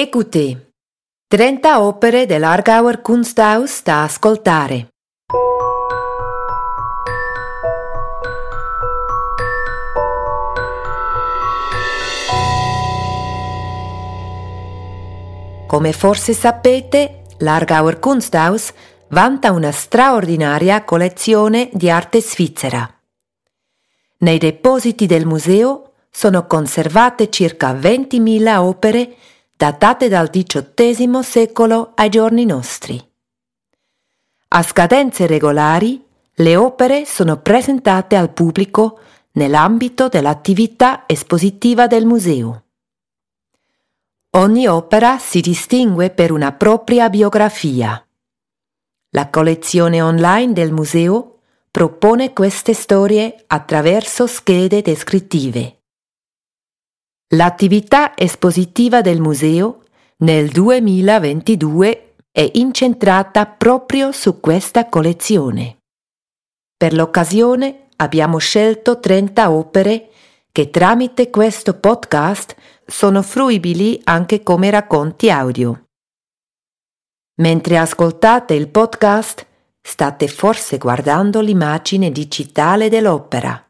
Écoutez. 30 opere dell'Argauer Kunsthaus da ascoltare. Come forse sapete, l'Argauer Kunsthaus vanta una straordinaria collezione di arte svizzera. Nei depositi del museo sono conservate circa 20.000 opere datate dal XVIII secolo ai giorni nostri. A scadenze regolari, le opere sono presentate al pubblico nell'ambito dell'attività espositiva del museo. Ogni opera si distingue per una propria biografia. La collezione online del museo propone queste storie attraverso schede descrittive. L'attività espositiva del museo nel 2022 è incentrata proprio su questa collezione. Per l'occasione abbiamo scelto 30 opere che tramite questo podcast sono fruibili anche come racconti audio. Mentre ascoltate il podcast, state forse guardando l'immagine digitale dell'opera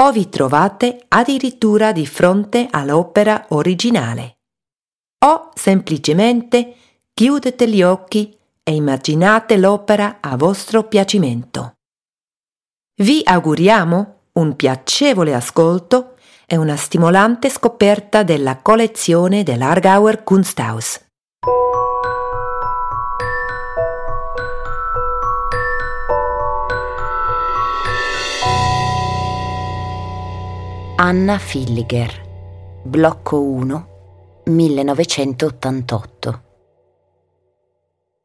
o vi trovate addirittura di fronte all'opera originale. O semplicemente chiudete gli occhi e immaginate l'opera a vostro piacimento. Vi auguriamo un piacevole ascolto è una stimolante scoperta della collezione dell'Argauer Kunsthaus. Anna Filliger, blocco 1, 1988.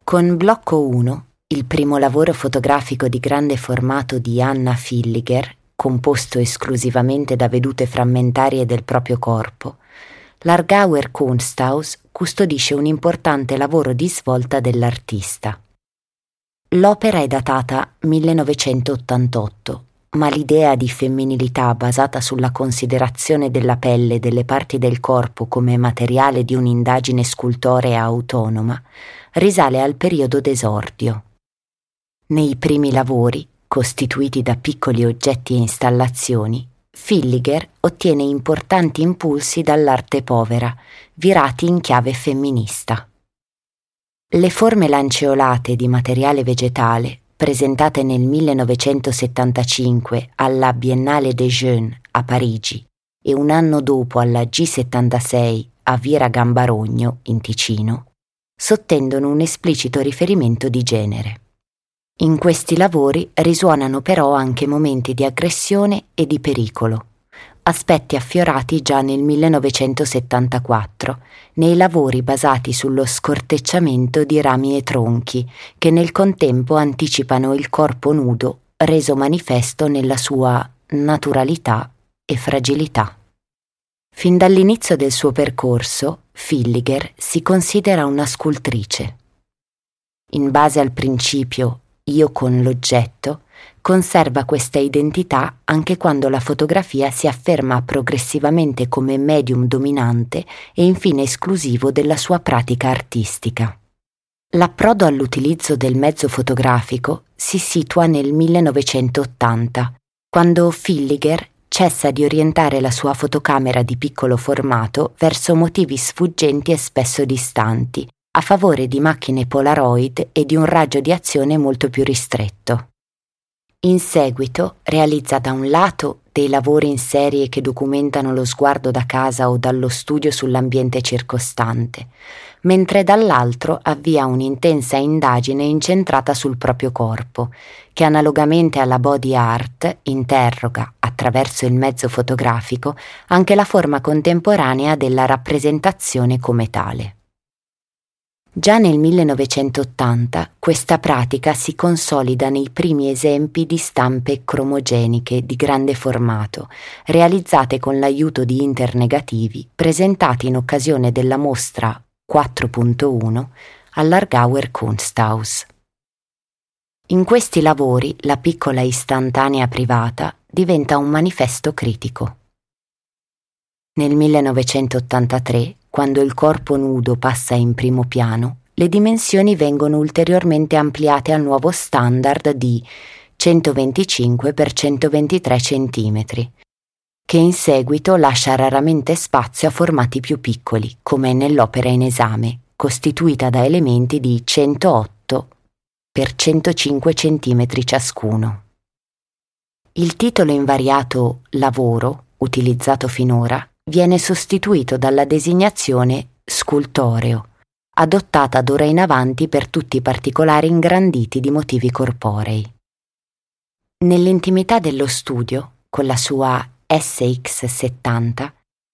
Con blocco 1, il primo lavoro fotografico di grande formato di Anna Filliger, composto esclusivamente da vedute frammentarie del proprio corpo, l'Argauer Kunsthaus custodisce un importante lavoro di svolta dell'artista. L'opera è datata 1988, ma l'idea di femminilità basata sulla considerazione della pelle e delle parti del corpo come materiale di un'indagine scultorea autonoma risale al periodo d'esordio. Nei primi lavori, costituiti da piccoli oggetti e installazioni, Filliger ottiene importanti impulsi dall'arte povera, virati in chiave femminista. Le forme lanceolate di materiale vegetale, presentate nel 1975 alla Biennale des Jeunes a Parigi e un anno dopo alla G76 a Viera Gambarogno, in Ticino, sottendono un esplicito riferimento di genere. In questi lavori risuonano però anche momenti di aggressione e di pericolo, aspetti affiorati già nel 1974 nei lavori basati sullo scortecciamento di rami e tronchi che nel contempo anticipano il corpo nudo reso manifesto nella sua naturalità e fragilità. Fin dall'inizio del suo percorso, Filliger si considera una scultrice. In base al principio io con l'oggetto, conserva questa identità anche quando la fotografia si afferma progressivamente come medium dominante e infine esclusivo della sua pratica artistica. L'approdo all'utilizzo del mezzo fotografico si situa nel 1980, quando Filliger cessa di orientare la sua fotocamera di piccolo formato verso motivi sfuggenti e spesso distanti, a favore di macchine Polaroid e di un raggio di azione molto più ristretto. In seguito realizza da un lato dei lavori in serie che documentano lo sguardo da casa o dallo studio sull'ambiente circostante, mentre dall'altro avvia un'intensa indagine incentrata sul proprio corpo, che analogamente alla body art interroga, attraverso il mezzo fotografico, anche la forma contemporanea della rappresentazione come tale. Già nel 1980 questa pratica si consolida nei primi esempi di stampe cromogeniche di grande formato, realizzate con l'aiuto di internegativi presentati in occasione della mostra 4.1 all'Argauer Kunsthaus. In questi lavori la piccola istantanea privata diventa un manifesto critico. Nel 1983 quando il corpo nudo passa in primo piano, le dimensioni vengono ulteriormente ampliate al nuovo standard di 125 x 123 cm, che in seguito lascia raramente spazio a formati più piccoli, come nell'opera in esame, costituita da elementi di 108 x 105 cm ciascuno. Il titolo invariato lavoro, utilizzato finora, viene sostituito dalla designazione scultoreo, adottata d'ora in avanti per tutti i particolari ingranditi di motivi corporei. Nell'intimità dello studio, con la sua SX70,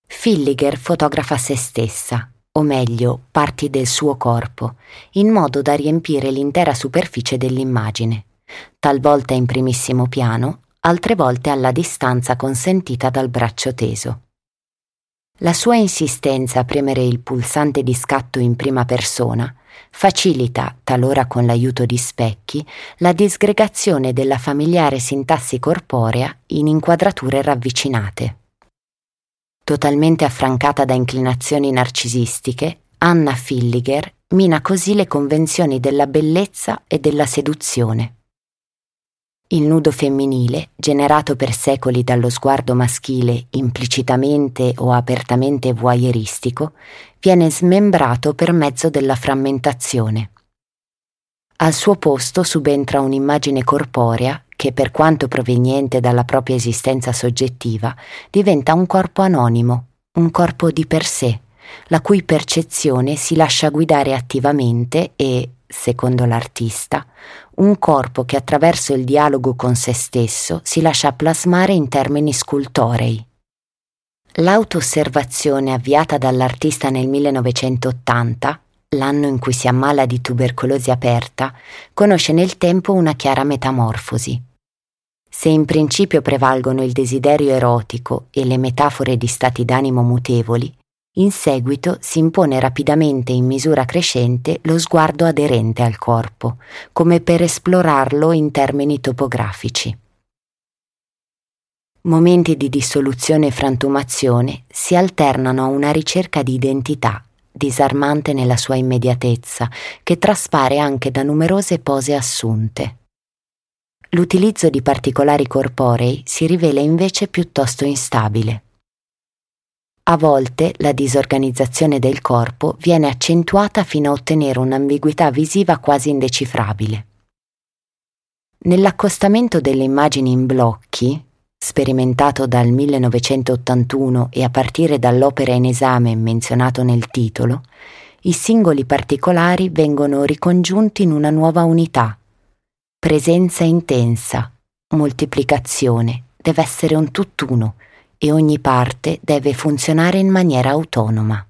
Filliger fotografa se stessa, o meglio parti del suo corpo, in modo da riempire l'intera superficie dell'immagine, talvolta in primissimo piano, altre volte alla distanza consentita dal braccio teso. La sua insistenza a premere il pulsante di scatto in prima persona facilita, talora con l'aiuto di specchi, la disgregazione della familiare sintassi corporea in inquadrature ravvicinate. Totalmente affrancata da inclinazioni narcisistiche, Anna Filliger mina così le convenzioni della bellezza e della seduzione. Il nudo femminile, generato per secoli dallo sguardo maschile implicitamente o apertamente voyeuristico, viene smembrato per mezzo della frammentazione. Al suo posto subentra un'immagine corporea che, per quanto proveniente dalla propria esistenza soggettiva, diventa un corpo anonimo, un corpo di per sé, la cui percezione si lascia guidare attivamente e, secondo l'artista, un corpo che attraverso il dialogo con se stesso si lascia plasmare in termini scultorei. L'auto-osservazione avviata dall'artista nel 1980, l'anno in cui si ammala di tubercolosi aperta, conosce nel tempo una chiara metamorfosi. Se in principio prevalgono il desiderio erotico e le metafore di stati d'animo mutevoli, in seguito si impone rapidamente in misura crescente lo sguardo aderente al corpo, come per esplorarlo in termini topografici. Momenti di dissoluzione e frantumazione si alternano a una ricerca di identità, disarmante nella sua immediatezza, che traspare anche da numerose pose assunte. L'utilizzo di particolari corporei si rivela invece piuttosto instabile. A volte la disorganizzazione del corpo viene accentuata fino a ottenere un'ambiguità visiva quasi indecifrabile. Nell'accostamento delle immagini in blocchi, sperimentato dal 1981 e a partire dall'opera in esame menzionato nel titolo, i singoli particolari vengono ricongiunti in una nuova unità. Presenza intensa, moltiplicazione, deve essere un tutt'uno e ogni parte deve funzionare in maniera autonoma.